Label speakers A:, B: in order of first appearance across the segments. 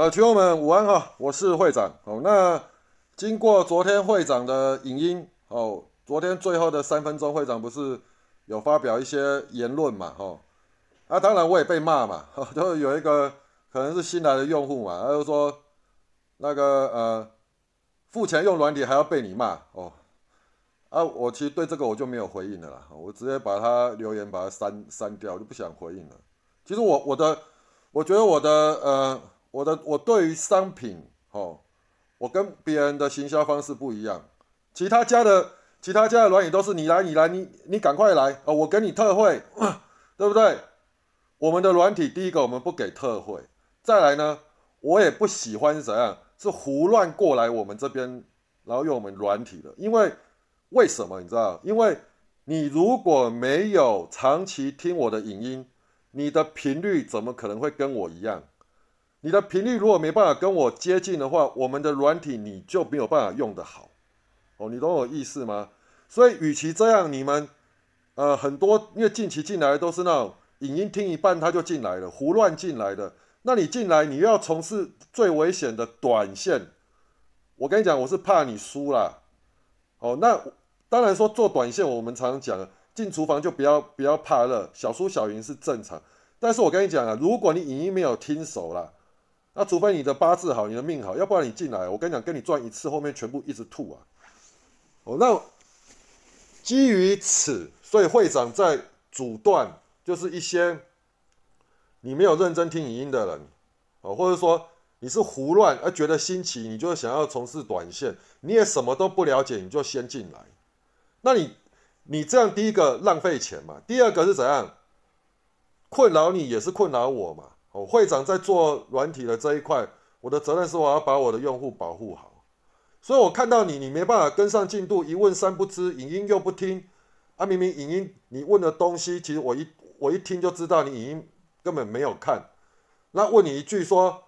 A: 呃，群友们午安哈，我是会长。哦，那经过昨天会长的影音，哦，昨天最后的三分钟，会长不是有发表一些言论嘛，哈，啊，当然我也被骂嘛，就有一个可能是新来的用户嘛，他就说那个呃，付钱用软体还要被你骂哦，啊，我其实对这个我就没有回应了啦，我直接把他留言把它删删掉，我就不想回应了。其实我我的，我觉得我的呃。我的我对于商品，哦，我跟别人的行销方式不一样。其他家的其他家的软语都是你来你来你你赶快来哦，我给你特惠，对不对？我们的软体第一个我们不给特惠，再来呢，我也不喜欢是怎样是胡乱过来我们这边，然后用我们软体的，因为为什么你知道？因为你如果没有长期听我的影音，你的频率怎么可能会跟我一样？你的频率如果没办法跟我接近的话，我们的软体你就没有办法用得好，哦，你懂我意思吗？所以，与其这样，你们，呃，很多因为近期进来的都是那种影音听一半他就进来了，胡乱进来的，那你进来你又要从事最危险的短线，我跟你讲，我是怕你输啦，哦，那当然说做短线，我们常常讲，进厨房就不要不要怕热，小输小赢是正常，但是我跟你讲啊，如果你影音没有听熟了。那除非你的八字好，你的命好，要不然你进来，我跟你讲，跟你赚一次，后面全部一直吐啊！哦，那基于此，所以会长在阻断，就是一些你没有认真听语音的人，哦，或者说你是胡乱而觉得新奇，你就想要从事短线，你也什么都不了解，你就先进来，那你你这样第一个浪费钱嘛，第二个是怎样困扰你，也是困扰我嘛。哦，会长在做软体的这一块，我的责任是我要把我的用户保护好，所以我看到你，你没办法跟上进度，一问三不知，影音又不听，啊，明明影音你问的东西，其实我一我一听就知道你影音根本没有看，那问你一句说，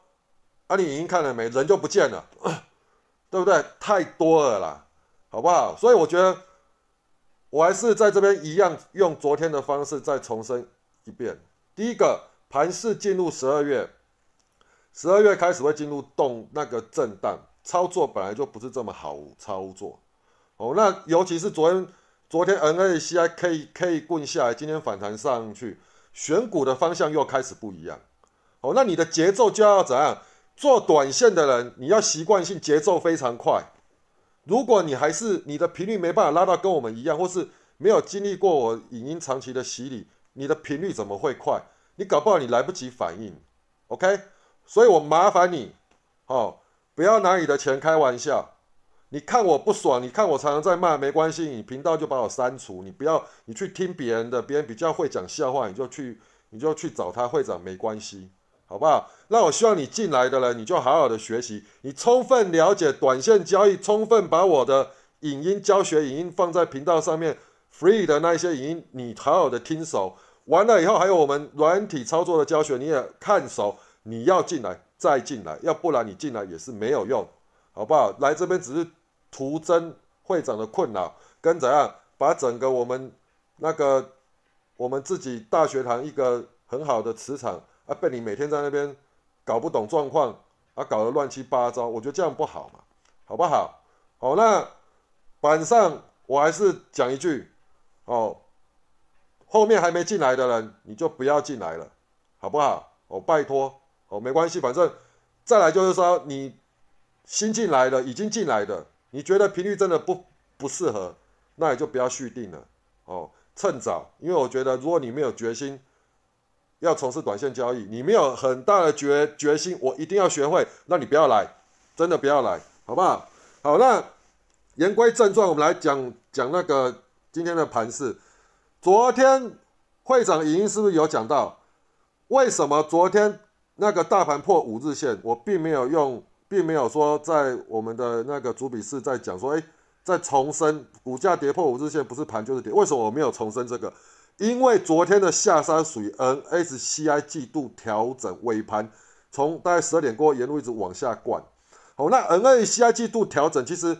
A: 啊，你影音看了没？人就不见了，对不对？太多了啦，好不好？所以我觉得，我还是在这边一样用昨天的方式再重申一遍，第一个。盘市进入十二月，十二月开始会进入动那个震荡操作，本来就不是这么好操作哦。那尤其是昨天，昨天 N A C I K K 棍下来，今天反弹上去，选股的方向又开始不一样哦。那你的节奏就要怎样？做短线的人，你要习惯性节奏非常快。如果你还是你的频率没办法拉到跟我们一样，或是没有经历过我影音长期的洗礼，你的频率怎么会快？你搞不好你来不及反应，OK？所以我麻烦你，哦，不要拿你的钱开玩笑。你看我不爽，你看我常常在骂，没关系，你频道就把我删除。你不要，你去听别人的，别人比较会讲笑话，你就去，你就去找他会长，没关系，好不好？那我希望你进来的人，你就好好的学习，你充分了解短线交易，充分把我的影音教学影音放在频道上面，free 的那些影音，你好好的听熟。完了以后，还有我们软体操作的教学，你也看熟。你要进来再进来，要不然你进来也是没有用，好不好？来这边只是徒增会长的困扰，跟怎样把整个我们那个我们自己大学堂一个很好的磁场啊，被你每天在那边搞不懂状况啊，搞得乱七八糟，我觉得这样不好嘛，好不好？好，那板上我还是讲一句，哦。后面还没进来的人，你就不要进来了，好不好？哦，拜托，哦，没关系，反正再来就是说，你新进来的、已经进来的，你觉得频率真的不不适合，那也就不要续订了，哦，趁早，因为我觉得如果你没有决心要从事短线交易，你没有很大的决决心，我一定要学会，那你不要来，真的不要来，好不好？好，那言归正传，我们来讲讲那个今天的盘势。昨天会长语音是不是有讲到，为什么昨天那个大盘破五日线？我并没有用，并没有说在我们的那个主笔室在讲说，哎，在重申股价跌破五日线不是盘就是跌。为什么我没有重申这个？因为昨天的下杀属于 NSCI 季度调整尾盘，从大概十二点过沿路一直往下灌。好，那 NSCI 季度调整，其实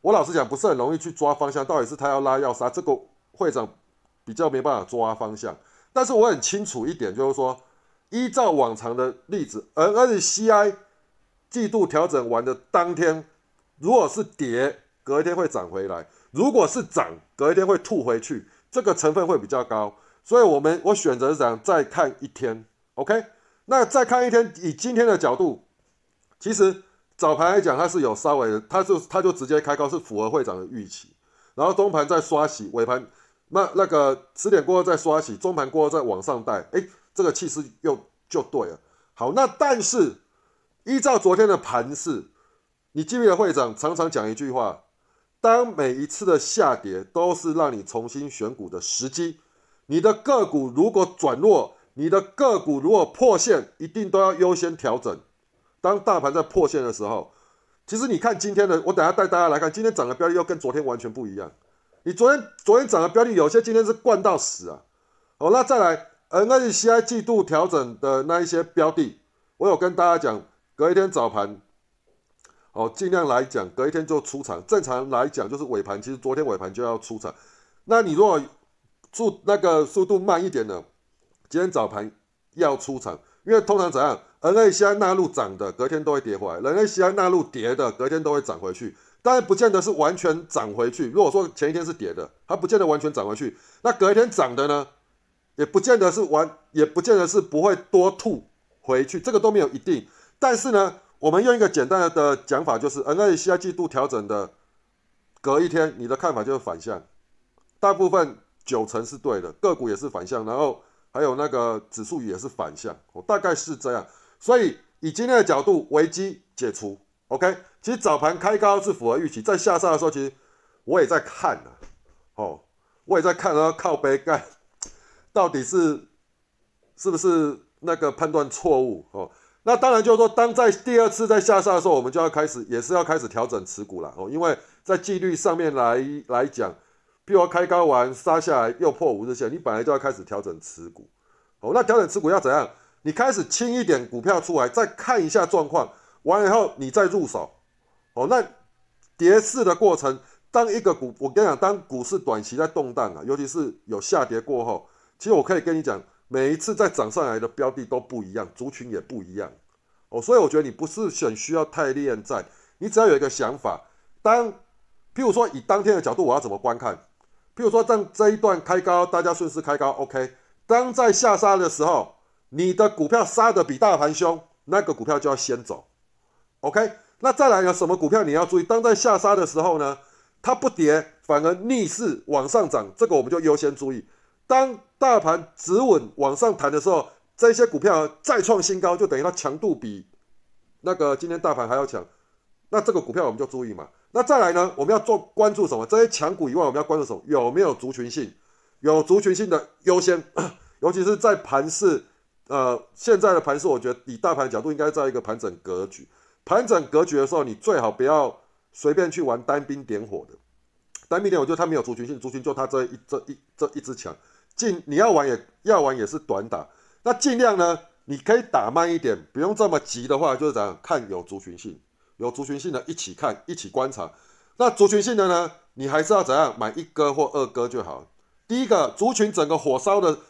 A: 我老实讲不是很容易去抓方向，到底是他要拉要杀？这个会长。比较没办法抓方向，但是我很清楚一点，就是说，依照往常的例子，N S C I 季度调整完的当天，如果是跌，隔一天会涨回来；如果是涨，隔一天会吐回去，这个成分会比较高。所以，我们我选择是样，再看一天，OK？那再看一天，以今天的角度，其实早盘来讲，它是有稍微的，它就它就直接开高，是符合会长的预期。然后中盘再刷洗，尾盘那那个十点过后再刷洗，中盘过后再往上带，哎，这个气势又就对了。好，那但是依照昨天的盘势，你记不记得会长常常讲一句话？当每一次的下跌都是让你重新选股的时机。你的个股如果转弱，你的个股如果破线，一定都要优先调整。当大盘在破线的时候，其实你看今天的，我等下带大家来看，今天涨的标的又跟昨天完全不一样。你昨天昨天涨的标的有些今天是灌到死啊。好，那再来 N A C I 季度调整的那一些标的，我有跟大家讲，隔一天早盘，哦，尽量来讲，隔一天就出场。正常来讲就是尾盘，其实昨天尾盘就要出场。那你如果速那个速度慢一点的，今天早盘要出场，因为通常怎样，N A C I 纳入涨的，隔天都会跌回来；N A C I 纳入跌的，隔天都会涨回去。当然不见得是完全涨回去。如果说前一天是跌的，它不见得完全涨回去。那隔一天涨的呢，也不见得是完，也不见得是不会多吐回去，这个都没有一定。但是呢，我们用一个简单的讲法，就是 N A C I 季度调整的，隔一天你的看法就是反向，大部分。九成是对的，个股也是反向，然后还有那个指数也是反向，我大概是这样。所以以今天的角度，危机解除，OK。其实早盘开高是符合预期，在下杀的时候，其实我也在看呢，哦，我也在看，然后靠背盖 到底是是不是那个判断错误哦？那当然就是说，当在第二次在下杀的时候，我们就要开始，也是要开始调整持股了哦，因为在纪律上面来来讲。譬如开高完杀下来又破五日线，你本来就要开始调整持股。哦，那调整持股要怎样？你开始清一点股票出来，再看一下状况，完以后你再入手。哦，那跌势的过程，当一个股，我跟你讲，当股市短期在动荡啊，尤其是有下跌过后，其实我可以跟你讲，每一次再涨上来的标的都不一样，族群也不一样。哦，所以我觉得你不是很需要太恋战，你只要有一个想法，当譬如说以当天的角度，我要怎么观看？譬如说，当这一段开高，大家顺势开高，OK。当在下杀的时候，你的股票杀的比大盘凶，那个股票就要先走，OK。那再来有什么股票你要注意？当在下杀的时候呢，它不跌，反而逆势往上涨，这个我们就优先注意。当大盘止稳往上弹的时候，这些股票再创新高，就等于它强度比那个今天大盘还要强，那这个股票我们就注意嘛。那再来呢？我们要做关注什么？这些强股以外，我们要关注什么？有没有族群性？有族群性的优先，尤其是在盘市，呃，现在的盘市，我觉得以大盘角度，应该在一个盘整格局。盘整格局的时候，你最好不要随便去玩单兵点火的。单兵点火就它没有族群性，族群就它这一这一这一支强，尽你要玩也要玩也是短打。那尽量呢，你可以打慢一点，不用这么急的话，就是怎样看有族群性。有族群性的一起看，一起观察。那族群性的呢？你还是要怎样买一哥或二哥就好。第一个族群整个火烧的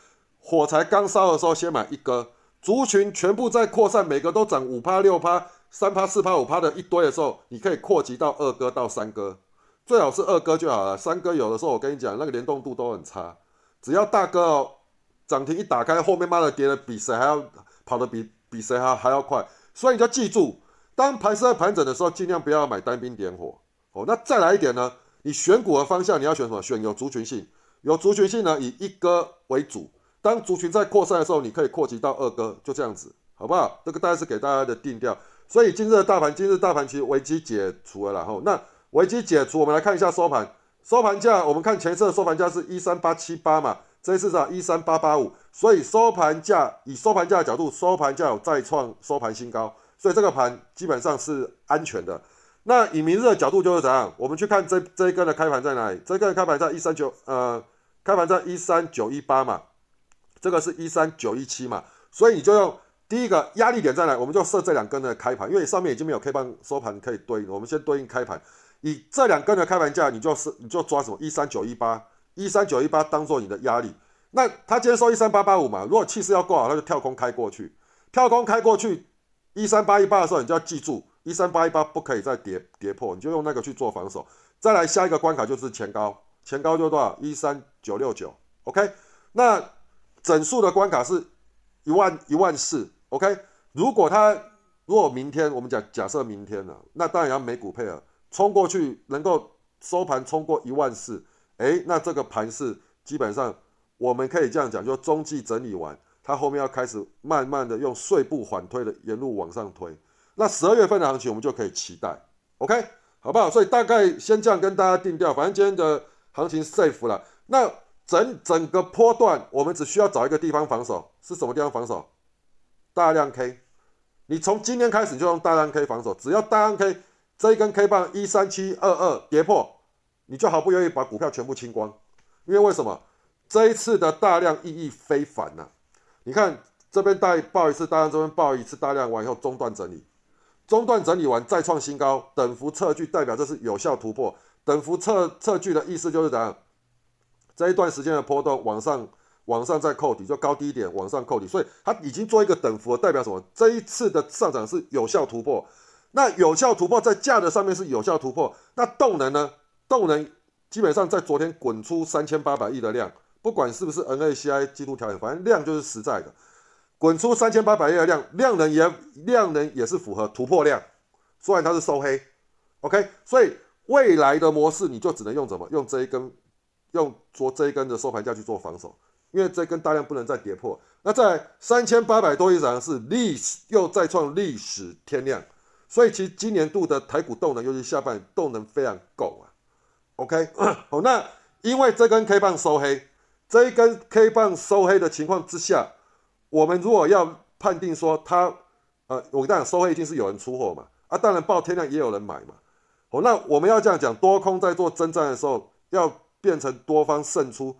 A: 火柴刚烧的时候，先买一哥。族群全部在扩散，每个都涨五趴、六趴、三趴、四趴、五趴的一堆的时候，你可以扩及到二哥到三哥，最好是二哥就好了。三哥有的时候我跟你讲，那个联动度都很差。只要大哥哦涨停一打开，后面妈的跌的比谁还要跑的比比谁还还要快。所以你就记住。当盘势在盘整的时候，尽量不要买单兵点火哦。那再来一点呢？你选股的方向你要选什么？选有族群性，有族群性呢，以一哥为主。当族群在扩散的时候，你可以扩及到二哥，就这样子，好不好？这个大概是给大家的定调。所以今日的大盘，今日大盘其实危机解除了，然后那危机解除，我们来看一下收盘，收盘价，我们看前次的收盘价是一三八七八嘛，这一次是一三八八五，所以收盘价以收盘价的角度，收盘价有再创收盘新高。所以这个盘基本上是安全的。那以明日的角度就是怎样？我们去看这这一根的开盘在哪里？这根开盘在一三九，呃，开盘在一三九一八嘛，这个是一三九一七嘛。所以你就用第一个压力点在哪？我们就设这两根的开盘，因为上面已经没有 K 棒收盘可以对应，我们先对应开盘。以这两根的开盘价，你就是你就抓什么一三九一八，一三九一八当做你的压力。那它今天收一三八八五嘛，如果气势要够好，那就跳空开过去，跳空开过去。一三八一八的时候，你就要记住一三八一八不可以再跌跌破，你就用那个去做防守。再来下一个关卡就是前高，前高就多少？一三九六九，OK。那整数的关卡是一万一万四，OK。如果它如果明天我们讲假设明天呢，那当然要美股配合冲过去，能够收盘冲过一万四，哎，那这个盘是基本上我们可以这样讲，就中继整理完，它后面要开始慢慢的用碎步缓推的沿路往上推。那十二月份的行情我们就可以期待，OK，好不好？所以大概先这样跟大家定调，反正今天的行情 safe 了。那整整个波段我们只需要找一个地方防守，是什么地方防守？大量 K。你从今天开始就用大量 K 防守，只要大量 K 这一根 K 棒一三七二二跌破，你就毫不犹豫把股票全部清光。因为为什么？这一次的大量意义非凡呐！你看这边大爆一次大量，这边爆一次大量完以后中断整理，中断整理完再创新高，等幅测距代表这是有效突破。等幅测测距的意思就是怎样？这一段时间的波动往上。往上再扣底，就高低点往上扣底，所以它已经做一个等幅，代表什么？这一次的上涨是有效突破。那有效突破在价的上面是有效突破，那动能呢？动能基本上在昨天滚出三千八百亿的量，不管是不是 N A C I 季度调整，反正量就是实在的，滚出三千八百亿的量，量能也量能也是符合突破量，虽然它是收黑，OK，所以未来的模式你就只能用什么？用这一根，用做这一根的收盘价去做防守。因为这根大量不能再跌破，那在三千八百多亿涨是历史又再创历史天量，所以其实今年度的台股动能，尤其下半年动能非常够啊。OK，好，那因为这根 K 棒收黑，这一根 K 棒收黑的情况之下，我们如果要判定说它，呃，我当然收黑一定是有人出货嘛，啊，当然报天量也有人买嘛。好，那我们要这样讲，多空在做征战的时候，要变成多方胜出。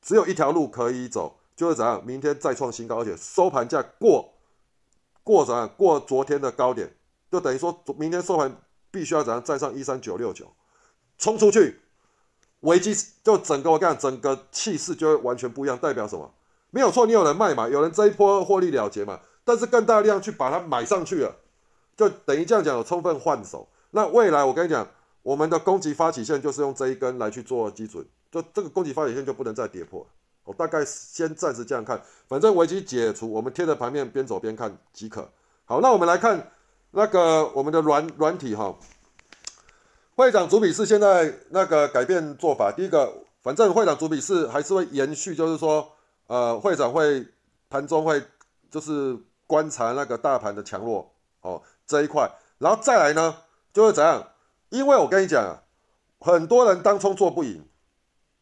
A: 只有一条路可以走，就是怎样？明天再创新高，而且收盘价过过怎样？过昨天的高点，就等于说明天收盘必须要怎样？站上一三九六九，冲出去，危机就整个我讲整个气势就会完全不一样。代表什么？没有错，你有人卖嘛？有人这一波获利了结嘛？但是更大量去把它买上去了，就等于这样讲有充分换手。那未来我跟你讲，我们的攻击发起线就是用这一根来去做基准。就这个供给发展线就不能再跌破，我大概先暂时这样看，反正危机解除，我们贴着盘面边走边看即可。好，那我们来看那个我们的软软体哈，会长主笔是现在那个改变做法，第一个，反正会长主笔是还是会延续，就是说，呃，会长会盘中会就是观察那个大盘的强弱哦这一块，然后再来呢就是怎样，因为我跟你讲，很多人当冲做不赢。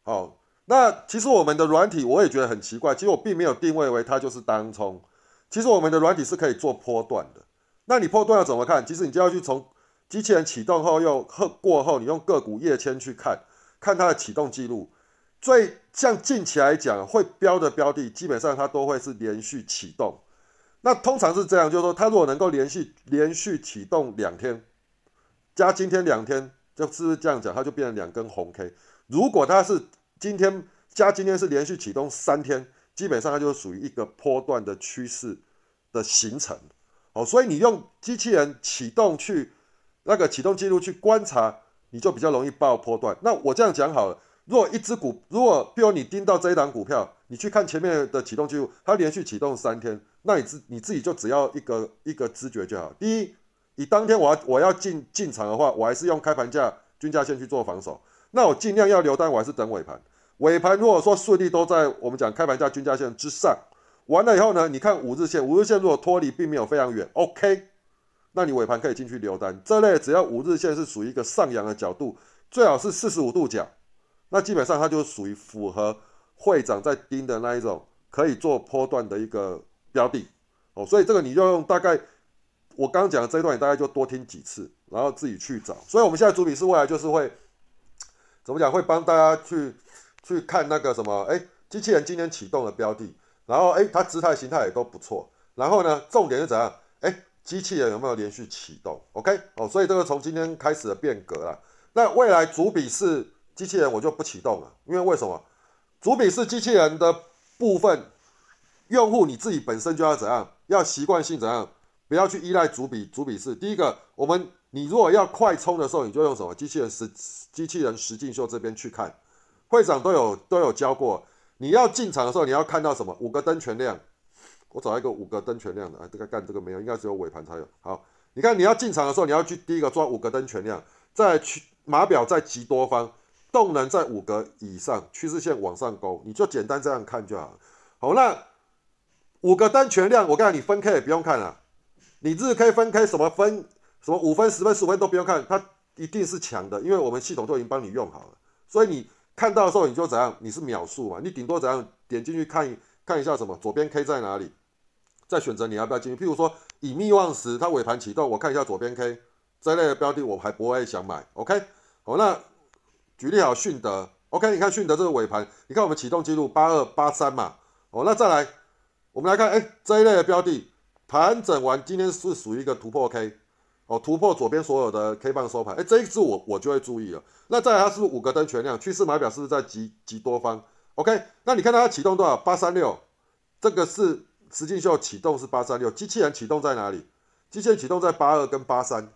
A: 好，那其实我们的软体我也觉得很奇怪，其实我并没有定位为它就是当冲，其实我们的软体是可以做波段的。那你波段要怎么看？其实你就要去从机器人启动后又后过后，你用个股夜签去看，看它的启动记录。最像近期来讲会标的标的，基本上它都会是连续启动。那通常是这样，就是说它如果能够连续连续启动两天，加今天两天，就是这样讲，它就变成两根红 K。如果它是今天加今天是连续启动三天，基本上它就属于一个波段的趋势的形成，哦，所以你用机器人启动去那个启动记录去观察，你就比较容易爆波段。那我这样讲好了，如果一只股，如果比如你盯到这一档股票，你去看前面的启动记录，它连续启动三天，那你自你自己就只要一个一个知觉就好。第一，你当天我要我要进进场的话，我还是用开盘价均价线去做防守。那我尽量要留单，我还是等尾盘。尾盘如果说顺利都在我们讲开盘价均价线之上，完了以后呢，你看五日线，五日线如果脱离并没有非常远，OK，那你尾盘可以进去留单。这类只要五日线是属于一个上扬的角度，最好是四十五度角，那基本上它就属于符合会长在盯的那一种可以做波段的一个标的哦。所以这个你就用大概我刚刚讲的这一段，你大概就多听几次，然后自己去找。所以我们现在主笔是未来就是会。怎么讲？会帮大家去去看那个什么？哎，机器人今天启动的标的，然后哎，它姿态形态也都不错。然后呢，重点是怎样？哎，机器人有没有连续启动？OK，哦，所以这个从今天开始的变革了。那未来主笔是机器人，我就不启动了，因为为什么？主笔是机器人的部分，用户你自己本身就要怎样？要习惯性怎样？不要去依赖主笔主笔式。第一个，我们你如果要快冲的时候，你就用什么机器人实机器人实境秀这边去看，会长都有都有教过。你要进场的时候，你要看到什么？五个灯全亮。我找一个五个灯全亮的，啊，这个干这个没有，应该只有尾盘才有。好，你看你要进场的时候，你要去第一个抓五个灯全亮，再去码表在极多方，动能在五格以上，趋势线往上勾，你就简单这样看就好。好，那五个灯全亮，我告诉你分 K 也不用看了，你日 K 分 K 什么分什么五分十分十五分都不用看，它一定是强的，因为我们系统都已经帮你用好了，所以你。看到的时候你就怎样？你是秒数嘛？你顶多怎样点进去看一看一下什么？左边 K 在哪里？再选择你要不要进去。譬如说以密望时，它尾盘启动，我看一下左边 K 这类的标的，我还不会想买。OK，好，那举例好迅德，OK，你看迅德这个尾盘，你看我们启动记录八二八三嘛。哦，那再来，我们来看，哎，这一类的标的盘整完，今天是属于一个突破 K。哦，突破左边所有的 K 棒收盘，哎，这一次我我就会注意了。那再来，它是不是五个灯全亮？趋势码表是不是在极极多方？OK，那你看它启动多少？八三六，这个是实境秀启动是八三六，机器人启动在哪里？机器人启动在八二跟八三。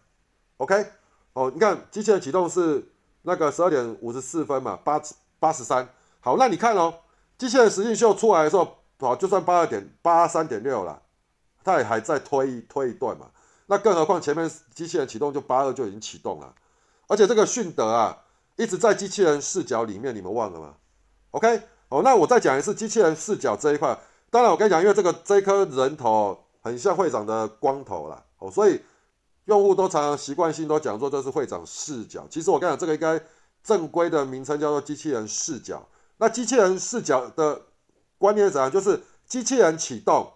A: OK，哦，你看机器人启动是那个十二点五十四分嘛，八八十三。好，那你看哦，机器人实境秀出来的时候，好，就算八二点八三点六了，它也还在推推一段嘛。那更何况前面机器人启动就八二就已经启动了，而且这个迅德啊一直在机器人视角里面，你们忘了吗？OK，哦，那我再讲一次机器人视角这一块。当然我跟你讲，因为这个这颗人头很像会长的光头啦，哦，所以用户都常常习惯性都讲说这是会长视角。其实我跟你讲，这个应该正规的名称叫做机器人视角。那机器人视角的观念是怎样？就是机器人启动，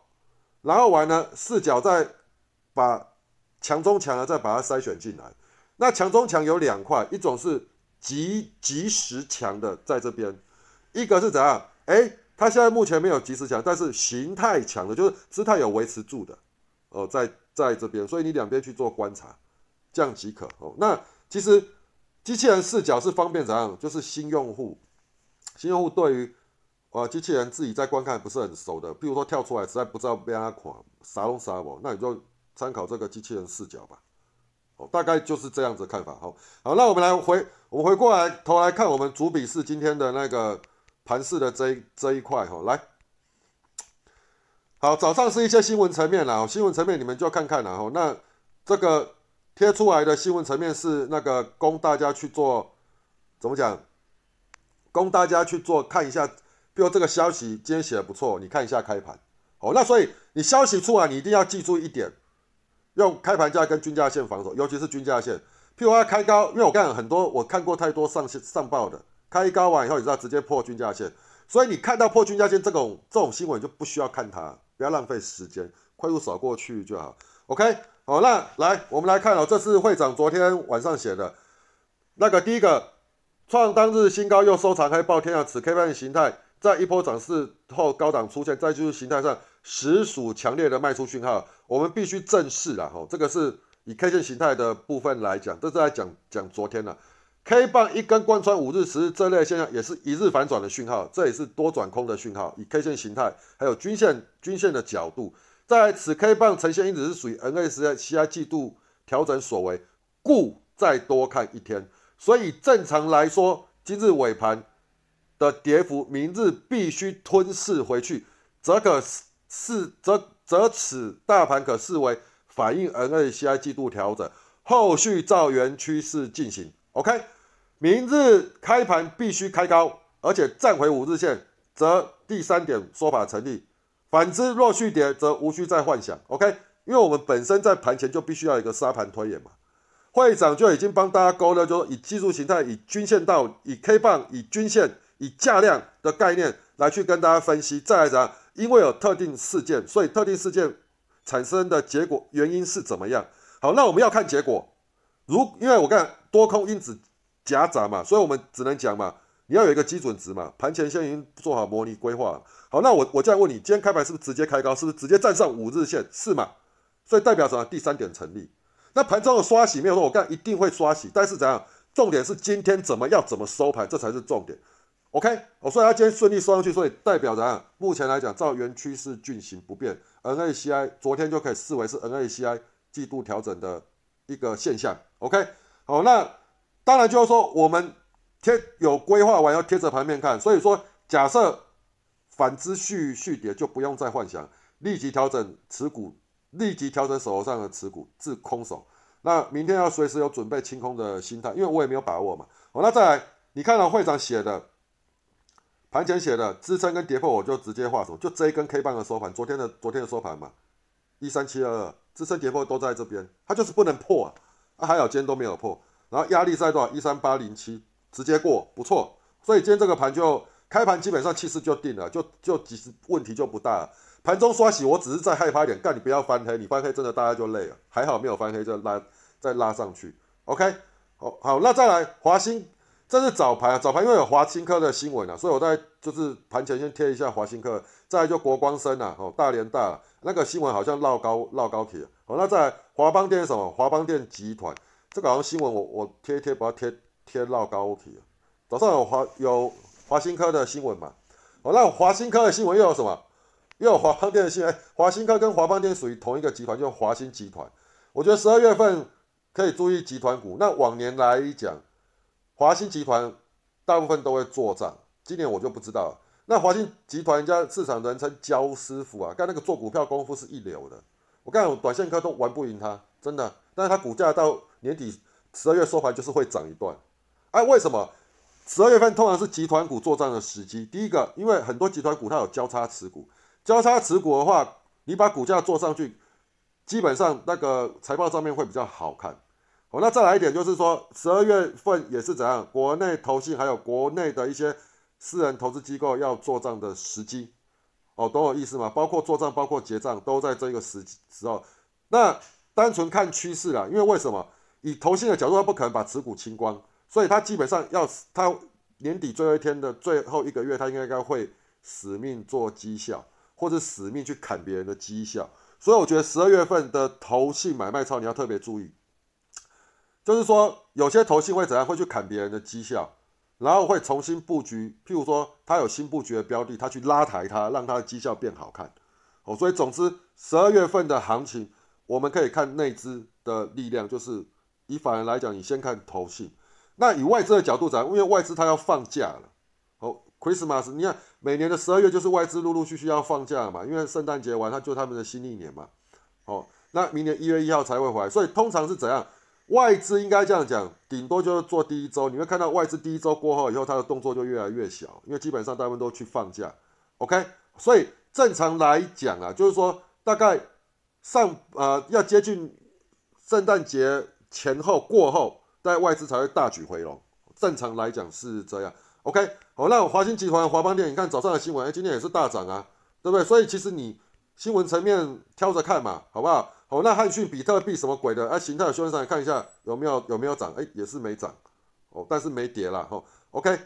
A: 然后完了视角再把强中强了，再把它筛选进来。那强中强有两块，一种是即即时强的，在这边；一个是怎样？哎，它现在目前没有即时强，但是形态强的，就是姿态有维持住的，哦，在在这边。所以你两边去做观察，这样即可。哦，那其实机器人视角是方便怎样？就是新用户，新用户对于呃机器人自己在观看不是很熟的，比如说跳出来实在不知道被它垮，啥龙啥我，那你就。参考这个机器人视角吧，哦，大概就是这样子看法。好，好，那我们来回，我们回过来头来看我们主笔是今天的那个盘市的这一这一块。哈，来，好，早上是一些新闻层面了，新闻层面你们就看看了。哈，那这个贴出来的新闻层面是那个供大家去做，怎么讲？供大家去做看一下，比如这个消息今天写的不错，你看一下开盘。哦，那所以你消息出来，你一定要记住一点。用开盘价跟均价线防守，尤其是均价线。譬如它开高，因为我看很多，我看过太多上上报的，开高完以后，你知道直接破均价线。所以你看到破均价线这种这种新闻，就不需要看它，不要浪费时间，快速扫过去就好。OK，好，那来我们来看哦，这是会长昨天晚上写的，那个第一个创当日新高又收藏黑爆天啊，此 K 线形态在一波涨势后高档出现，在技术形态上。实属强烈的卖出讯号，我们必须正视了哈。这个是以 K 线形态的部分来讲，这是在讲讲昨天了。K 棒一根贯穿五日、十日这类现象，也是一日反转的讯号，这也是多转空的讯号。以 K 线形态还有均线均线的角度，在此 K 棒呈现因子是属于 NSCI 季度调整所为，故再多看一天。所以正常来说，今日尾盘的跌幅，明日必须吞噬回去，则可。是则则此大盘可视为反映 N A C I 季度调整，后续照原趋势进行。OK，明日开盘必须开高，而且站回五日线，则第三点说法成立。反之，若续跌，则无需再幻想。OK，因为我们本身在盘前就必须要一个沙盘推演嘛。会长就已经帮大家勾勒，就以技术形态、以均线道、以 K 棒、以均线、以价量的概念来去跟大家分析。再来讲。因为有特定事件，所以特定事件产生的结果原因是怎么样？好，那我们要看结果。如因为我看多空因子夹杂嘛，所以我们只能讲嘛，你要有一个基准值嘛。盘前先已经做好模拟规划。好，那我我这样问你，今天开盘是不是直接开高？是不是直接站上五日线？是嘛？所以代表什么？第三点成立。那盘中的刷洗没有说，我看一定会刷洗，但是怎样？重点是今天怎么要怎么收盘，这才是重点。OK，哦，所以它今天顺利收上去，所以代表着目前来讲，照原趋势进行不变，NACI 昨天就可以视为是 NACI 季度调整的一个现象。OK，好，那当然就是说我们贴有规划完要贴着盘面看，所以说假设反之续续跌，就不用再幻想立即调整持股，立即调整手头上的持股至空手。那明天要随时有准备清空的心态，因为我也没有把握嘛。好，那再来，你看到会长写的。盘前写的支撑跟跌破，我就直接画手，就这一根 K 棒的收盘，昨天的昨天的收盘嘛，一三七二二，支撑跌破都在这边，它就是不能破啊，啊还好今天都没有破，然后压力在多少？一三八零七，直接过，不错，所以今天这个盘就开盘基本上气势就定了，就就其实问题就不大了，盘中刷洗，我只是再害怕一点，干你不要翻黑，你翻黑真的大家就累了，还好没有翻黑，就拉再拉上去，OK，好好，那再来华兴。这是早盘啊，早盘因为有华新科的新闻啊，所以我在就是盘前先贴一下华新科，再来就国光生啊，哦大连大那个新闻好像绕高绕高铁，哦那在华邦电什么华邦电集团，这个好像新闻我我贴一贴，把它贴贴绕高铁。早上有华有华新科的新闻嘛，哦那华新科的新闻又有什么？又有华邦电的新闻，华新科跟华邦电属于同一个集团，就华新集团。我觉得十二月份可以注意集团股，那往年来讲。华兴集团大部分都会做账，今年我就不知道了。那华兴集团人家市场人称焦师傅啊，干那个做股票功夫是一流的。我看我短线客都玩不赢他，真的。但是他股价到年底十二月收盘就是会涨一段。哎，为什么？十二月份通常是集团股做账的时机。第一个，因为很多集团股它有交叉持股，交叉持股的话，你把股价做上去，基本上那个财报上面会比较好看。哦，那再来一点，就是说十二月份也是怎样？国内投信还有国内的一些私人投资机构要做账的时机，哦，懂我意思吗？包括做账，包括结账，都在这个时时候。那单纯看趋势啦，因为为什么？以投信的角度，他不可能把持股清光，所以他基本上要他年底最后一天的最后一个月，他应该该会死命做绩效，或者死命去砍别人的绩效。所以我觉得十二月份的投信买卖超，你要特别注意。就是说，有些投信会怎样？会去砍别人的绩效，然后会重新布局。譬如说，他有新布局的标的，他去拉抬它，让它的绩效变好看。哦，所以总之，十二月份的行情，我们可以看内资的力量。就是以法人来讲，你先看投信。那以外资的角度讲，因为外资它要放假了。哦，Christmas，你看每年的十二月就是外资陆陆续续要放假嘛，因为圣诞节完，它就他们的新历年嘛。哦，那明年一月一号才会回来，所以通常是怎样？外资应该这样讲，顶多就是做第一周，你会看到外资第一周过后以后，它的动作就越来越小，因为基本上大部分都去放假。OK，所以正常来讲啊，就是说大概上呃要接近圣诞节前后过后，在外资才会大举回笼。正常来讲是这样。OK，好，那华兴集团、华邦电，你看早上的新闻，哎，今天也是大涨啊，对不对？所以其实你新闻层面挑着看嘛，好不好？好，那汉讯、比特币什么鬼的？哎，形态的修正上来看一下有没有有没有涨？哎，也是没涨，哦，但是没跌了哈。OK，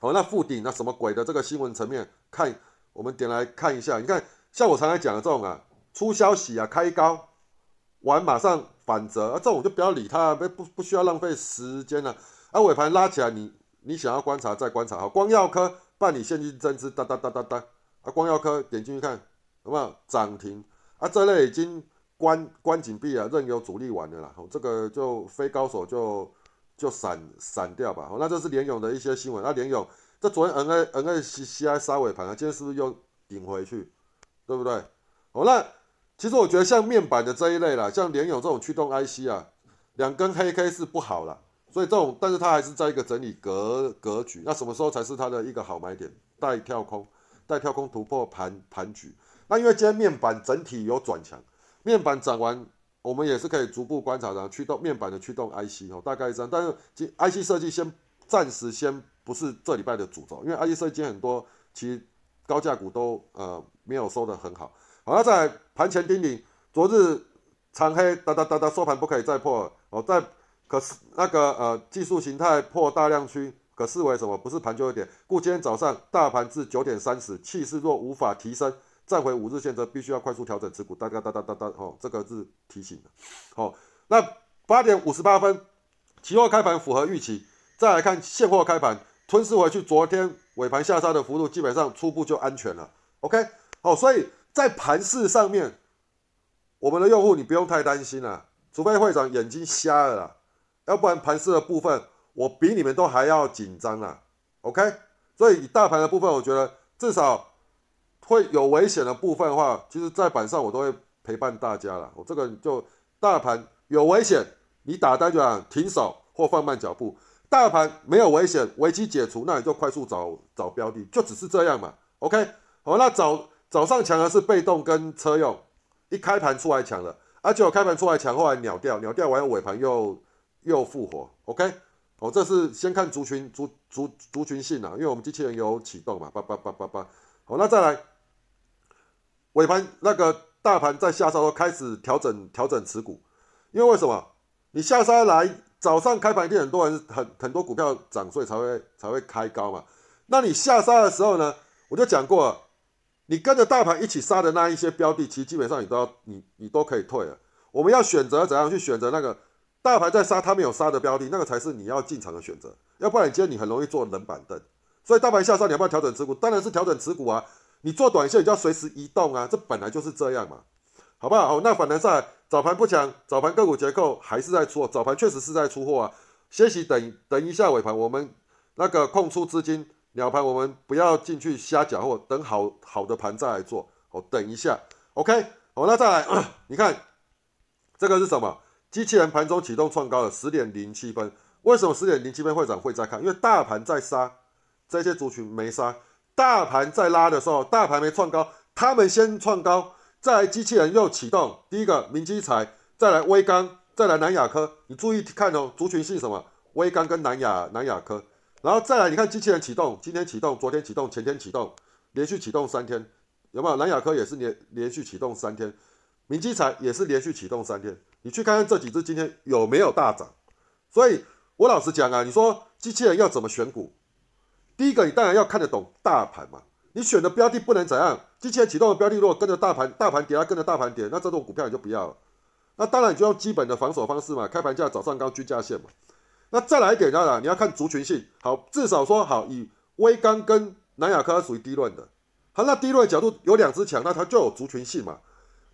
A: 好，那附顶那什么鬼的？这个新闻层面看，我们点来看一下。你看，像我常常讲的这种啊，出消息啊，开高完马上反折，啊，这种就不要理它，不不不需要浪费时间了。啊，尾盘拉起来，你你想要观察再观察。好，光耀科办理现金增资，哒哒哒哒哒。啊，光耀科点进去看，有没有涨停？啊，这类已经。关关紧闭啊，任由主力玩的啦，这个就非高手就就闪闪掉吧。那这是联勇的一些新闻。那联勇这昨天 N A N A C C I 杀尾盘啊，今天是不是又顶回去，对不对？哦，那其实我觉得像面板的这一类啦，像联勇这种驱动 I C 啊，两根黑 K 是不好了。所以这种，但是它还是在一个整理格格局。那什么时候才是它的一个好买点？带跳空，带跳空突破盘盘局。那因为今天面板整体有转强。面板涨完，我们也是可以逐步观察的驱动面板的驱动 IC 哦，大概这样。但是 IC 设计先暂时先不是这礼拜的主轴，因为 IC 设计很多其实高价股都呃没有收的很好。好，那在盘前叮咛，昨日长黑哒哒哒哒收盘不可以再破哦，在可是那个呃技术形态破大量区，可视为什么？不是盘就一点。故今天早上大盘至九点三十，气势若无法提升。再回五日线则必须要快速调整持股，哒哒哒哒哒哒，哦，这个是提醒的。好，那八点五十八分，期货开盘符合预期。再来看现货开盘，吞噬回去昨天尾盘下杀的幅度，基本上初步就安全了。OK，好，所以在盘市上面，我们的用户你不用太担心了，除非会长眼睛瞎了啦，要不然盘市的部分我比你们都还要紧张啊。OK，所以以大盘的部分，我觉得至少会有危险的部分的话，其实在板上我都会陪伴大家了。我这个就大盘有危险，你打单就讲停手或放慢脚步。大盘没有危险，危机解除，那你就快速找找标的，就只是这样嘛。OK，好，那早早上强的是被动跟车用，一开盘出来强了，而且我开盘出来强，后来鸟掉，鸟掉完尾盘又又复活。OK，哦，这是先看族群族族族群性啊，因为我们机器人有启动嘛，叭叭叭叭叭。好，那再来尾盘那个大盘在下杀后开始调整调整持股，因为为什么？你下杀来。早上开盘一定很多人很很多股票涨，所以才会才会开高嘛。那你下杀的时候呢，我就讲过，你跟着大盘一起杀的那一些标的，其实基本上你都要你你都可以退了。我们要选择怎样去选择那个大盘在杀，它没有杀的标的，那个才是你要进场的选择。要不然你今天你很容易做冷板凳。所以大盘下杀，你要不要调整持股？当然是调整持股啊。你做短线，你就要随时移动啊，这本来就是这样嘛。好不好？好，那反弹上来，早盘不强，早盘个股结构还是在出，早盘确实是在出货啊。歇息等等一下尾盘，我们那个空出资金，鸟盘我们不要进去瞎搅和，等好好的盘再来做。哦，等一下，OK。好，那再来，你看这个是什么？机器人盘中启动创高了十点零七分。为什么十点零七分会涨？会再看，因为大盘在杀，这些族群没杀。大盘在拉的时候，大盘没创高，他们先创高。再来，机器人又启动。第一个明基材，再来微钢，再来南亚科。你注意看哦，族群性什么？微钢跟南亚南亚科。然后再来，你看机器人启动，今天启动，昨天启动，前天启动，连续启动三天，有没有？南亚科也是连连续启动三天，明基材也是连续启动三天。你去看看这几只今天有没有大涨？所以我老实讲啊，你说机器人要怎么选股？第一个，你当然要看得懂大盘嘛。你选的标的不能怎样？机器人启动的标的如果跟着大盘，大盘跌它跟着大盘跌，那这种股票你就不要了。那当然你就用基本的防守方式嘛，开盘价早上高均价线嘛。那再来一点，当然你要看族群性，好，至少说好，以微刚跟南亚科属于低论的，好，那低论角度有两只强，那它就有族群性嘛。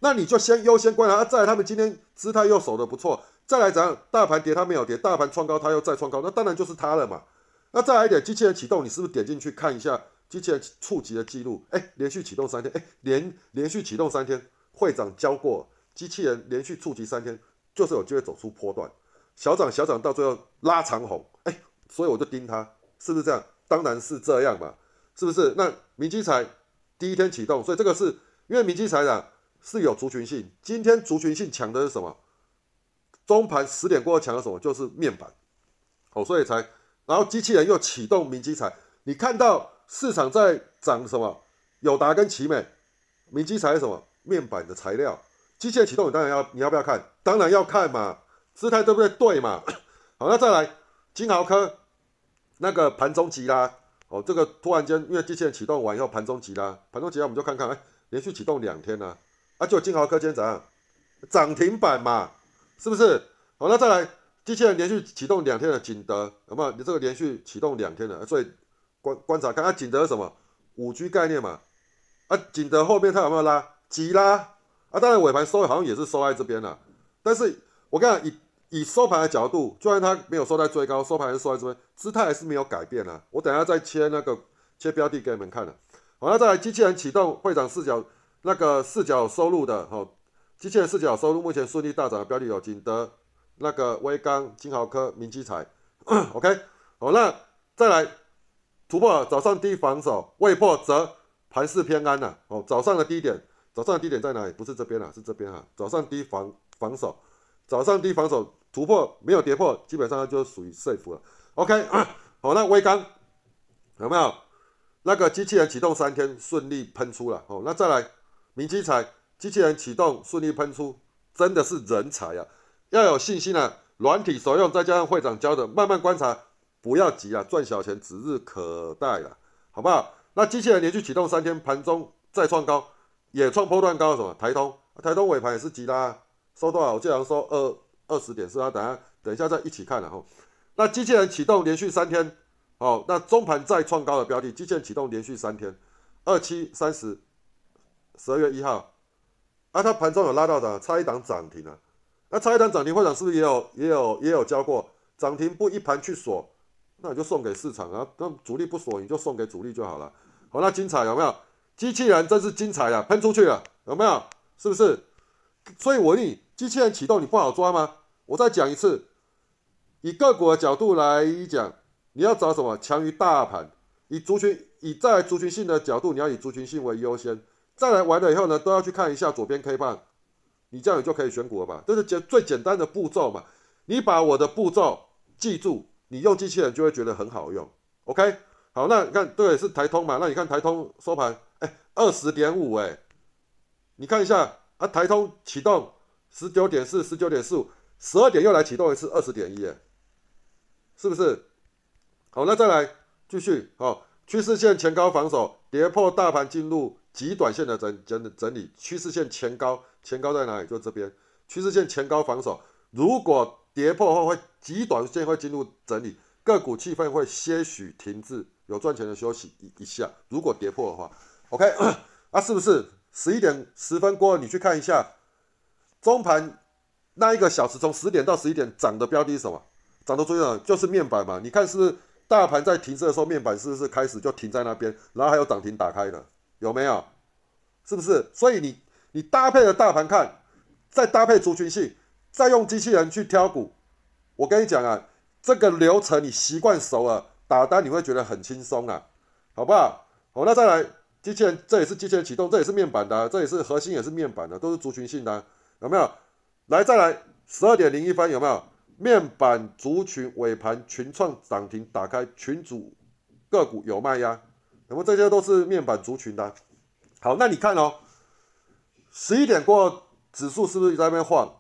A: 那你就先优先观察，再来他们今天姿态又守得不错，再来怎样？大盘跌它没有跌，大盘创高它又再创高，那当然就是它了嘛。那再来一点，机器人启动，你是不是点进去看一下？机器人触及的记录，哎，连续启动三天，哎，连连续启动三天，会长教过，机器人连续触及三天，就是有机会走出波段，小涨小涨到最后拉长红，哎，所以我就盯它，是不是这样？当然是这样嘛，是不是？那明基材第一天启动，所以这个是因为明基材啊是有族群性，今天族群性强的是什么？中盘十点过后强的什么？就是面板，哦，所以才，然后机器人又启动明基材，你看到。市场在涨什么？友达跟奇美，明基材什么？面板的材料，机械启动，你当然要，你要不要看？当然要看嘛，姿态对不对？对嘛。好，那再来金豪科，那个盘中急拉，哦，这个突然间因为机器人启动完以后盘中急拉，盘中急拉我们就看看，哎，连续启动两天呢，啊，就金豪科今天怎样？涨停板嘛，是不是？好，那再来机器人连续启动两天的景德，有没有？你这个连续启动两天的，所以。观观察看，它景德什么五 G 概念嘛？啊，景德后面它有没有拉？急拉啊！当然尾盘收好像也是收在这边了。但是我跟你讲，以以收盘的角度，就算它没有收在最高，收盘还是收在这边，姿态还是没有改变啊。我等下再切那个切标的给你们看了。好，那再来机器人启动会长视角那个视角收入的哦，机器人视角收入目前顺利大涨的标的有景德、那个威刚、金豪科、明基材。OK，好，那再来。突破早上低防守未破则盘势偏安呐。哦，早上的低点，早上的低点在哪里？不是这边啊，是这边哈。早上低防防守，早上低防守突破没有跌破，基本上就属于 safe 了。OK，好，那微刚有没有？那个机器人启动三天顺利喷出了。哦，那再来明基材机器人启动顺利喷出，真的是人才啊！要有信心啊，软体所用，再加上会长教的，慢慢观察。不要急啊，赚小钱指日可待了，好不好？那机器人连续启动三天，盘中再创高，也创波段高，什么？台通，台通尾盘也是急拉，收多少？我记得收二二十点，是吧？等下等一下再一起看了哈。那机器人启动连续三天，好，那中盘再创高的标的，机器人启动连续三天，二七三十，十二月一号，啊，它盘中有拉到的，差一档涨停啊，那差一档涨停，会长是不是也有也有也有教过，涨停不一盘去锁，那你就送给市场啊，那主力不锁，你就送给主力就好了。好，那精彩有没有？机器人真是精彩啊，喷出去了，有没有？是不是？所以我问你，机器人启动你不好抓吗？我再讲一次，以个股的角度来讲，你要找什么强于大盘？以族群，以在族群性的角度，你要以族群性为优先。再来完了以后呢，都要去看一下左边 K 棒，你这样你就可以选股了吧？这是简最简单的步骤嘛。你把我的步骤记住，你用机器人就会觉得很好用。OK，好，那你看对是台通嘛？那你看台通收盘，哎，二十点五，哎，你看一下啊，台通启动十九点四，十九点四五。十二点又来启动一次，二十点一，是不是？好，那再来继续，好，趋势线前高防守，跌破大盘进入极短线的整整整理，趋势线前高，前高在哪里？就这边，趋势线前高防守，如果跌破后会极短线会进入整理，个股气氛会些许停滞，有赚钱的休息一一下。如果跌破的话，OK，啊，是不是？十一点十分过后，你去看一下中盘。那一个小时从十点到十一点涨的标的是什么？涨的最多就是面板嘛。你看是大盘在停滞的时候，面板是不是开始就停在那边，然后还有涨停打开的，有没有？是不是？所以你你搭配的大盘看，再搭配族群性，再用机器人去挑股，我跟你讲啊，这个流程你习惯熟了，打单你会觉得很轻松啊，好不好？好，那再来机器人，这也是机器人启动，这也是面板的，这也是核心也是面板的，都是族群性的，有没有？来，再来，十二点零一分有没有面板族群尾盘群创涨停打开群主个股有卖压，那么这些都是面板族群的。好，那你看哦，十一点过指数是不是在那边晃？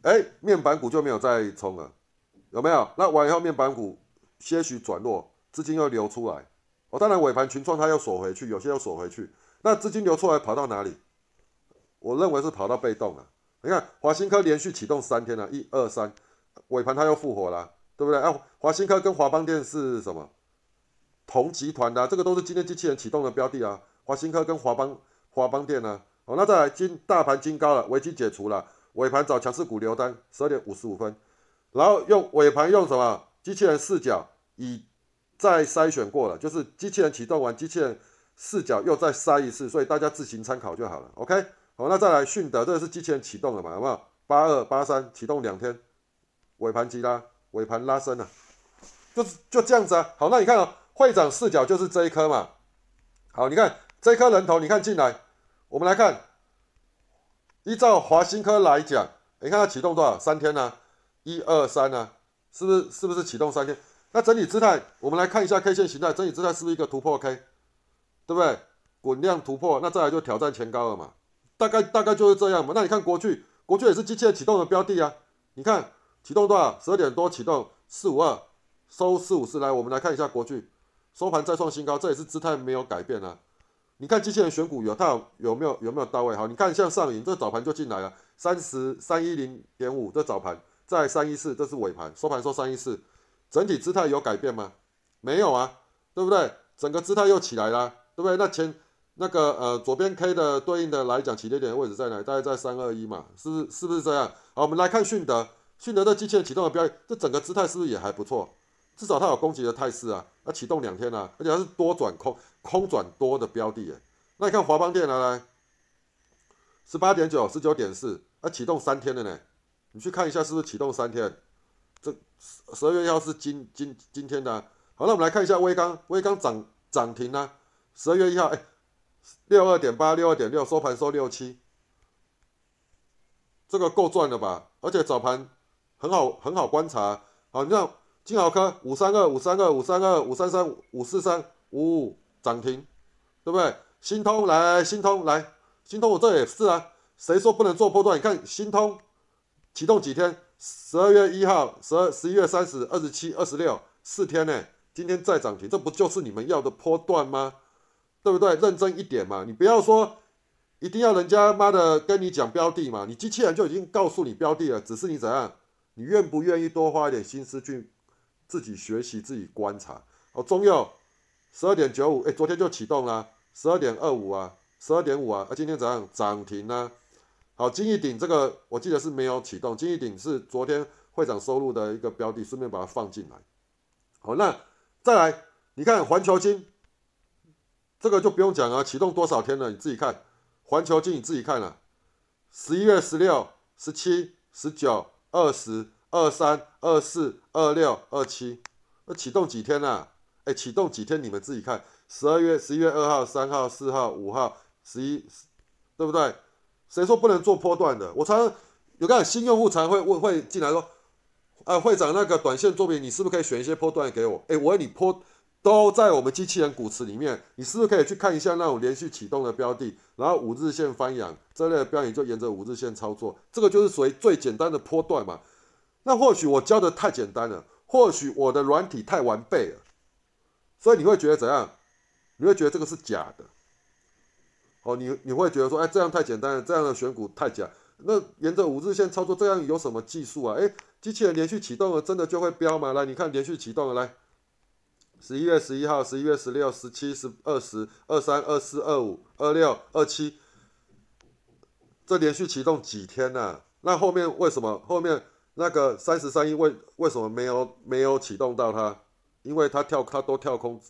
A: 哎，面板股就没有再冲了，有没有？那完以后面板股些许转弱，资金又流出来。哦，当然尾盘群创它又锁回去，有些又锁回去。那资金流出来跑到哪里？我认为是跑到被动了。你看华新科连续启动三天了，一二三，尾盘它又复活了，对不对？啊，华新科跟华邦电是什么？同集团的，这个都是今天机器人启动的标的啊。华新科跟华邦华邦电呢？哦，那再来金大盘金高了，危机解除了，尾盘找强势股留单，十二点五十五分，然后用尾盘用什么？机器人视角已再筛选过了，就是机器人启动完，机器人视角又再筛一次，所以大家自行参考就好了。OK。好，那再来迅德，这个是机器人启动了嘛？有没有？八二八三启动两天，尾盘急拉，尾盘拉升了，就就这样子啊。好，那你看哦，会长视角就是这一颗嘛。好，你看这颗人头，你看进来，我们来看，依照华新科来讲，你看它启动多少？三天呢？一二三呢？是不是？是不是启动三天？那整体姿态，我们来看一下 K 线形态，整体姿态是不是一个突破 K？对不对？滚量突破，那再来就挑战前高了嘛。大概大概就是这样嘛。那你看国巨，国巨也是机器人启动的标的啊。你看启动多少？十二点多启动，四五二收四五四。来，我们来看一下国巨收盘再创新高，这也是姿态没有改变啊。你看机器人选股有它有有没有有没有到位？好，你看像上影这早盘就进来了，三十三一零点五这早盘在三一四，这是尾盘收盘收三一四，整体姿态有改变吗？没有啊，对不对？整个姿态又起来了，对不对？那前。那个呃，左边 K 的对应的来讲，起跌点的位置在哪？大概在三二一嘛，是不是？是不是这样？好，我们来看迅德，迅德的机器人启动的标，这整个姿态是不是也还不错？至少它有攻击的态势啊。那启动两天了，而且它是多转空，空转多的标的。哎，那你看华邦电来来，十八点九，十九点四，那启动三天了呢。你去看一下是不是启动三天？这十二月一号是今今今天的。好，那我们来看一下微钢，微钢涨涨停啊，十二月一号，哎。六二点八，六二点六，收盘收六七，这个够赚了吧？而且早盘很好，很好观察。好，你看金豪科五三二，五三二，五三二，五三三，五四三，五五涨停，对不对？新通来，新通来，新通我这也是啊。谁说不能做波段？你看新通启动几天？十二月一号，十二十一月三十，二十七，二十六，四天呢？今天再涨停，这不就是你们要的波段吗？对不对？认真一点嘛，你不要说一定要人家妈的跟你讲标的嘛，你机器人就已经告诉你标的了，只是你怎样，你愿不愿意多花一点心思去自己学习、自己观察？哦，中佑十二点九五，哎，昨天就启动了，十二点二五啊，十二点五啊，啊，今天早上涨停呢。好，金逸鼎这个我记得是没有启动，金逸鼎是昨天会长收入的一个标的，顺便把它放进来。好，那再来，你看环球金，这个就不用讲啊，启动多少天了，你自己看。环球金你自己看了，十一月十六、十七、十九、二十二、三、二四、二六、二七，那启动几天了？哎，启动几天？你们自己看。十二月十一月二号、三号、四号、五号、十一，对不对？谁说不能做波段的？我常有个新用户常会问会进来说，啊，会长那个短线作品，你是不是可以选一些波段给我？哎，我问你波都在我们机器人股池里面，你是不是可以去看一下那种连续启动的标的，然后五日线翻阳这类的标的，就沿着五日线操作，这个就是属于最简单的波段嘛？那或许我教的太简单了，或许我的软体太完备了，所以你会觉得怎样？你会觉得这个是假的。哦，你你会觉得说，哎，这样太简单了，这样的选股太假。那沿着五日线操作，这样有什么技术啊？哎，机器人连续启动了，真的就会飙吗？来，你看连续启动了，来，十一月十一号、十一月十六、十七、十二、十二、三、二四、二五、二六、二七，这连续启动几天呢？那后面为什么后面那个三十三亿为为什么没有没有启动到它？因为它跳它都跳空，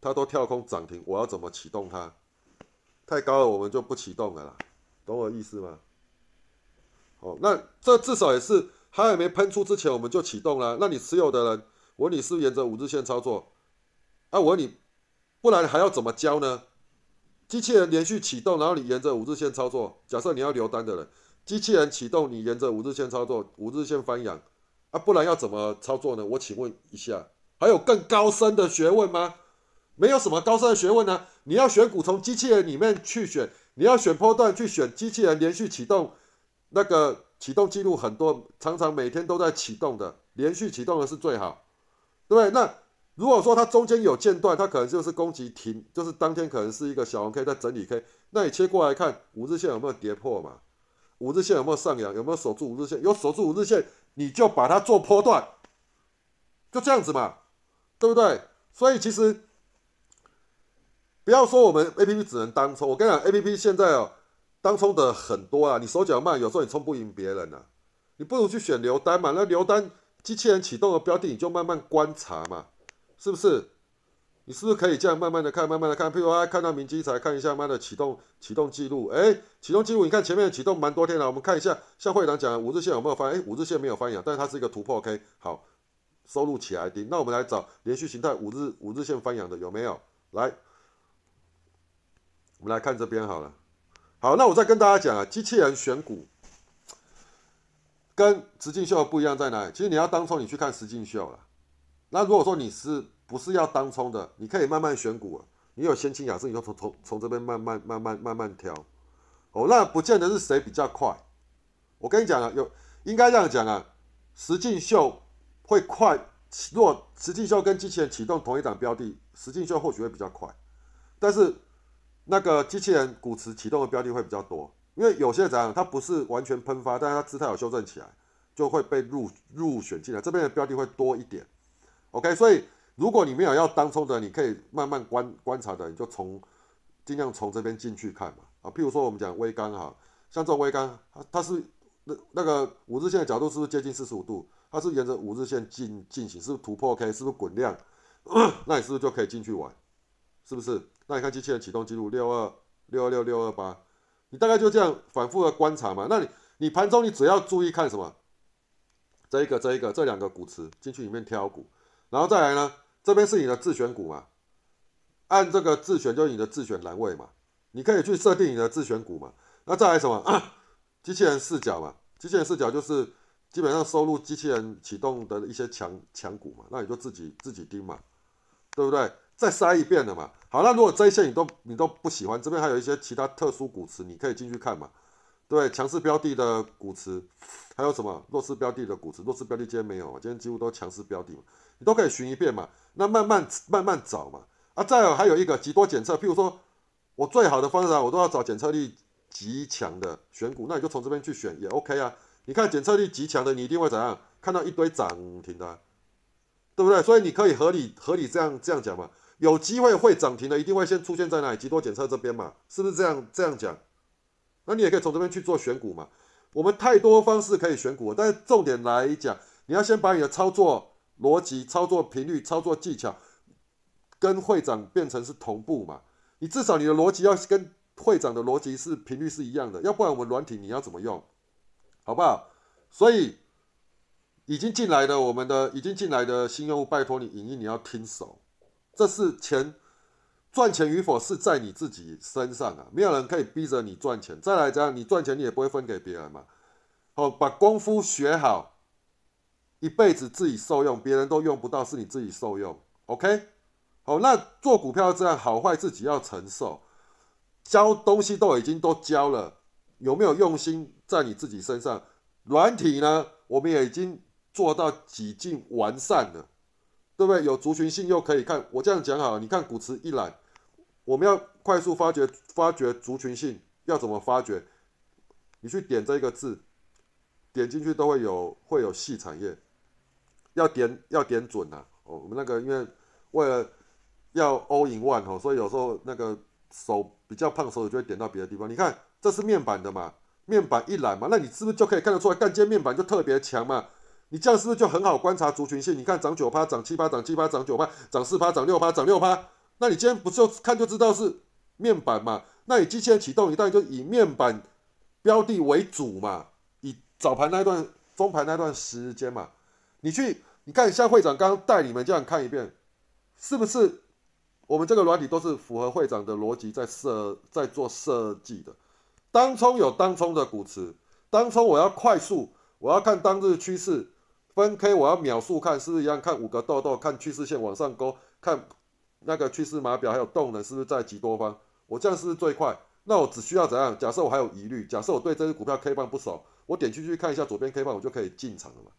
A: 它都跳空涨停，我要怎么启动它？太高了，我们就不启动了啦，懂我意思吗？哦，那这至少也是它还没喷出之前，我们就启动了。那你持有的人，我问你是沿着五日线操作？啊，我问你，不然还要怎么教呢？机器人连续启动，然后你沿着五日线操作。假设你要留单的人，机器人启动，你沿着五日线操作，五日线翻阳，啊，不然要怎么操作呢？我请问一下，还有更高深的学问吗？没有什么高深的学问呢。你要选股，从机器人里面去选。你要选波段，去选机器人连续启动，那个启动记录很多，常常每天都在启动的，连续启动的是最好，对不对？那如果说它中间有间断，它可能就是攻击停，就是当天可能是一个小红 K 在整理 K，那你切过来看五日线有没有跌破嘛？五日线有没有上扬？有没有守住五日线？有守住五日线，你就把它做波段，就这样子嘛，对不对？所以其实。不要说我们 A P P 只能当冲，我跟你讲，A P P 现在哦，当冲的很多啊，你手脚慢，有时候你冲不赢别人呐，你不如去选留单嘛。那留单机器人启动的标的，你就慢慢观察嘛，是不是？你是不是可以这样慢慢的看，慢慢的看？譬如说看到明基才看一下慢的启动启动记录，哎，启动记录，你看前面启动蛮多天了，我们看一下，像会长讲五日线有没有翻？哎，五日线没有翻阳，但是它是一个突破 K，好，收入起来的。那我们来找连续形态五日五日线翻阳的有没有？来。我们来看这边好了，好，那我再跟大家讲啊，机器人选股跟石进秀不一样在哪里？其实你要当初，你去看石进秀了。那如果说你是不是要当冲的，你可以慢慢选股。你有先清雅致，你就从从从这边慢慢慢慢慢慢挑。哦，那不见得是谁比较快。我跟你讲啊，有应该这样讲啊，石进秀会快。如果石进秀跟机器人启动同一档标的，石进秀或许会比较快，但是。那个机器人股池启动的标的会比较多，因为有些怎样，它不是完全喷发，但是它姿态有修正起来，就会被入入选进来，这边的标的会多一点。OK，所以如果你没有要当冲的，你可以慢慢观观察的，你就从尽量从这边进去看嘛。啊，譬如说我们讲微钢哈，像这种微钢，它它是那那个五日线的角度是不是接近四十五度？它是沿着五日线进进行，是不是突破 K？是不是滚量？那你是不是就可以进去玩？是不是？那你看机器人启动记录六二六二六六二八，你大概就这样反复的观察嘛。那你你盘中你只要注意看什么？这一个这一个这两个股池进去里面挑股，然后再来呢，这边是你的自选股嘛，按这个自选就是你的自选栏位嘛，你可以去设定你的自选股嘛。那再来什么？机器人视角嘛，机器人视角就是基本上收录机器人启动的一些强强股嘛，那你就自己自己盯嘛，对不对？再筛一遍了嘛？好，那如果这一些你都你都不喜欢，这边还有一些其他特殊股池，你可以进去看嘛。对，强势标的的股池，还有什么弱势标的的股池？弱势标的今天没有，今天几乎都强势标的嘛，你都可以寻一遍嘛。那慢慢慢慢找嘛。啊，再有还有一个极多检测，譬如说我最好的方式啊，我都要找检测力极强的选股，那你就从这边去选也 OK 啊。你看检测力极强的，你一定会怎样？看到一堆涨停的。对对不对？所以你可以合理合理这样这样讲嘛，有机会会涨停的，一定会先出现在哪里？极多检测这边嘛，是不是这样这样讲？那你也可以从这边去做选股嘛。我们太多方式可以选股，但是重点来讲，你要先把你的操作逻辑、操作频率、操作技巧跟会长变成是同步嘛。你至少你的逻辑要跟会长的逻辑是频率是一样的，要不然我们软体你要怎么用，好不好？所以已经进来的我们的已经进来的新用户，拜托你影音你要听熟，这是前赚钱与否是在你自己身上啊，没有人可以逼着你赚钱。再来讲，你赚钱你也不会分给别人嘛。好，把功夫学好，一辈子自己受用，别人都用不到，是你自己受用。OK，好，那做股票这样好坏自己要承受。教东西都已经都教了，有没有用心在你自己身上？软体呢，我们也已经做到几近完善了，对不对？有族群性又可以看，我这样讲好，你看古池一览，我们要快速发掘发掘族群性，要怎么发掘？你去点这个字，点进去都会有会有细产业，要点要点准呐。哦，我们那个因为为了要 all in one 哦，所以有时候那个。手比较胖，手就会点到别的地方。你看，这是面板的嘛？面板一览嘛，那你是不是就可以看得出来，干尖面板就特别强嘛？你这样是不是就很好观察族群性？你看涨九趴，涨七趴，涨七趴，涨九趴，涨四趴，涨六趴，涨六趴。那你今天不就看就知道是面板嘛？那你机器人启动，你当然就以面板标的为主嘛，以早盘那段、中盘那段时间嘛。你去，你看像会长刚刚带你们这样看一遍，是不是？我们这个软体都是符合会长的逻辑在设在做设计的。当冲有当冲的股池，当冲我要快速，我要看当日趋势，分 K 我要秒速看，是不是一样？看五个豆豆，看趋势线往上勾，看那个趋势码表还有动能是不是在极多方？我这样是不是最快？那我只需要怎样？假设我还有疑虑，假设我对这只股票 K 棒不熟，我点进去看一下左边 K 棒，我就可以进场了嘛。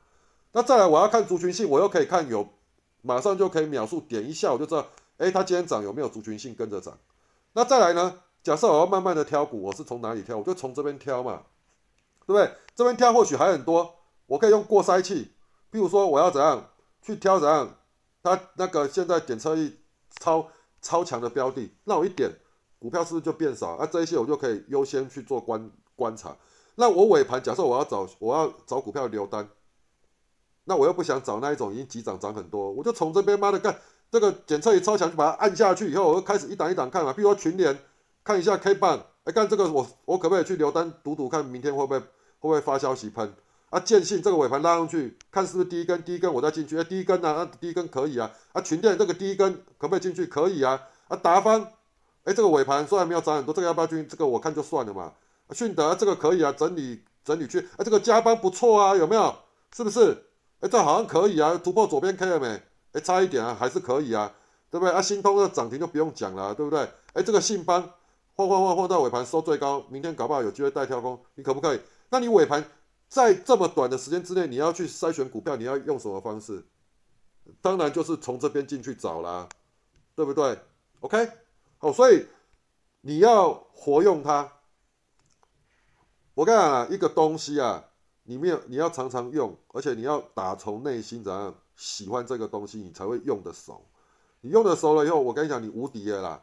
A: 那再来我要看族群性，我又可以看有，马上就可以秒速点一下，我就知道。哎，它今天涨有没有族群性跟着涨？那再来呢？假设我要慢慢的挑股，我是从哪里挑？我就从这边挑嘛，对不对？这边挑或许还很多，我可以用过筛器。比如说我要怎样去挑怎样，它那个现在检测力超超强的标的，那我一点股票是不是就变少？那这一些我就可以优先去做观观察。那我尾盘假设我要找我要找股票留单，那我又不想找那一种已经急涨涨很多，我就从这边妈的干。这个检测仪超强，就把它按下去以后，我就开始一档一档看嘛。比如说群联，看一下 K 棒，哎，干这个我我可不可以去留单赌赌看，明天会不会会不会发消息喷？啊，建信这个尾盘拉上去，看是不是第一根，第一根我再进去，哎，第一根呢？啊，第一根可以啊。啊，群电这个第一根可不可以进去？可以啊。啊，达方，哎，这个尾盘虽然没有涨很多，这个要不要进？这个我看就算了嘛。啊迅德这个可以啊，整理整理去。啊，这个加班不错啊，有没有？是不是？哎，这好像可以啊，突破左边 K 了没？哎，差一点啊，还是可以啊，对不对？啊，新通的涨停就不用讲了，对不对？哎，这个信邦晃晃晃晃到尾盘收最高，明天搞不好有机会带跳空，你可不可以？那你尾盘在这么短的时间之内，你要去筛选股票，你要用什么方式？当然就是从这边进去找啦，对不对？OK，好，所以你要活用它。我跟你讲啊，一个东西啊，你没有，你要常常用，而且你要打从内心怎样？喜欢这个东西，你才会用的熟。你用的熟了以后，我跟你讲，你无敌了啦！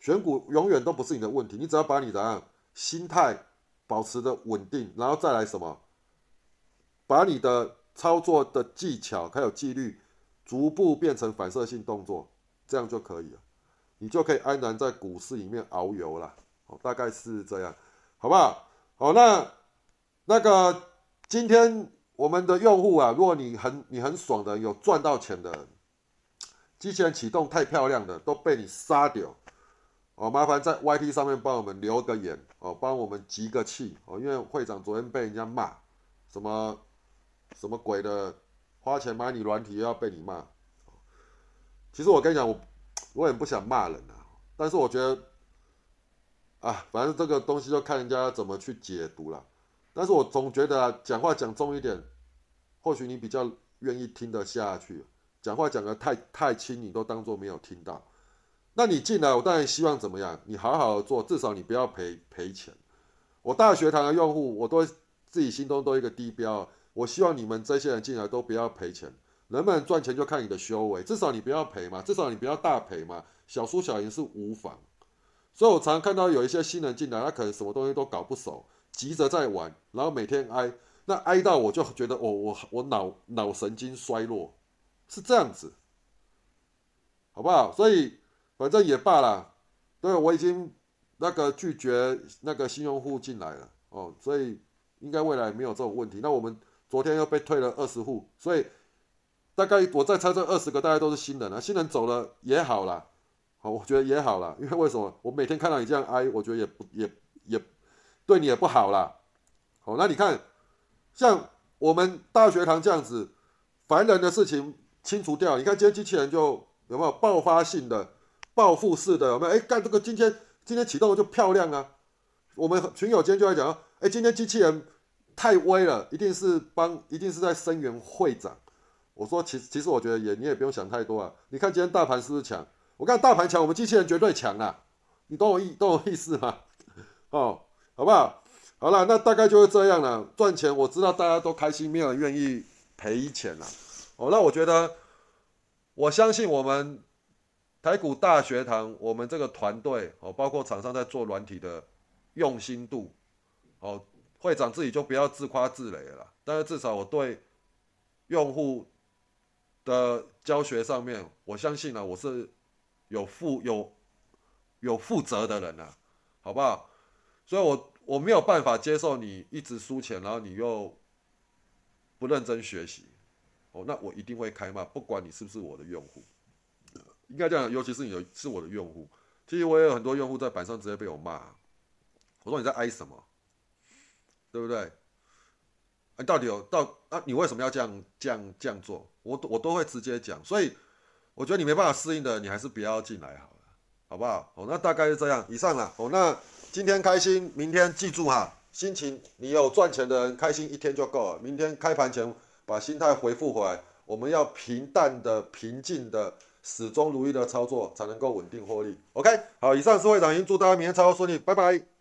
A: 选股永远都不是你的问题，你只要把你的心态保持的稳定，然后再来什么，把你的操作的技巧还有纪律逐步变成反射性动作，这样就可以了。你就可以安然在股市里面遨游了。哦，大概是这样，好不好？好，那那个今天。我们的用户啊，如果你很你很爽的，有赚到钱的，机器人启动太漂亮的都被你杀掉哦，麻烦在 YT 上面帮我们留个言哦，帮我们集个气哦，因为会长昨天被人家骂，什么什么鬼的，花钱买你软体又要被你骂。其实我跟你讲，我我也不想骂人啊，但是我觉得啊，反正这个东西就看人家怎么去解读了。但是我总觉得啊，讲话讲重一点，或许你比较愿意听得下去。讲话讲的太太轻，你都当做没有听到。那你进来，我当然希望怎么样？你好好做，至少你不要赔赔钱。我大学堂的用户，我都自己心中都一个低标。我希望你们这些人进来都不要赔钱。能不能赚钱就看你的修为，至少你不要赔嘛，至少你不要大赔嘛，小输小赢是无妨。所以我常看到有一些新人进来，他可能什么东西都搞不熟，急着在玩，然后每天挨，那挨到我就觉得我我我脑脑神经衰弱，是这样子，好不好？所以反正也罢了，对我已经那个拒绝那个新用户进来了哦，所以应该未来没有这种问题。那我们昨天又被退了二十户，所以大概我在猜这二十个大概都是新人啊，新人走了也好了。好，我觉得也好了，因为为什么？我每天看到你这样挨，我觉得也不也也对你也不好啦。好，那你看，像我们大学堂这样子，烦人的事情清除掉。你看今天机器人就有没有爆发性的、报复式的？有没有？哎，干这个今天今天启动就漂亮啊！我们群友今天就在讲，哎，今天机器人太威了，一定是帮，一定是在声援会长。我说，其实其实我觉得也你也不用想太多啊。你看今天大盘是不是强？我看大盘强，我们机器人绝对强啊！你懂我意懂我意思吗？哦，好不好？好了，那大概就是这样了。赚钱我知道大家都开心，没有人愿意赔钱了。哦，那我觉得，我相信我们台股大学堂，我们这个团队哦，包括厂商在做软体的用心度，哦，会长自己就不要自夸自擂了。但是至少我对用户的教学上面，我相信呢，我是。有负有有负责的人呐，好不好？所以，我我没有办法接受你一直输钱，然后你又不认真学习，哦，那我一定会开骂，不管你是不是我的用户，应该这样，尤其是你有是我的用户。其实我也有很多用户在板上直接被我骂，我说你在挨什么，对不对？你到底有到啊？你为什么要这样这样这样做？我我都会直接讲，所以。我觉得你没办法适应的，你还是不要进来好了，好不好？哦，那大概是这样，以上了。哦，那今天开心，明天记住哈，心情你有赚钱的人开心一天就够了。明天开盘前把心态回复回来，我们要平淡的、平静的、始终如一的操作，才能够稳定获利。OK，好，以上是会长，祝大家明天操作顺利，拜拜。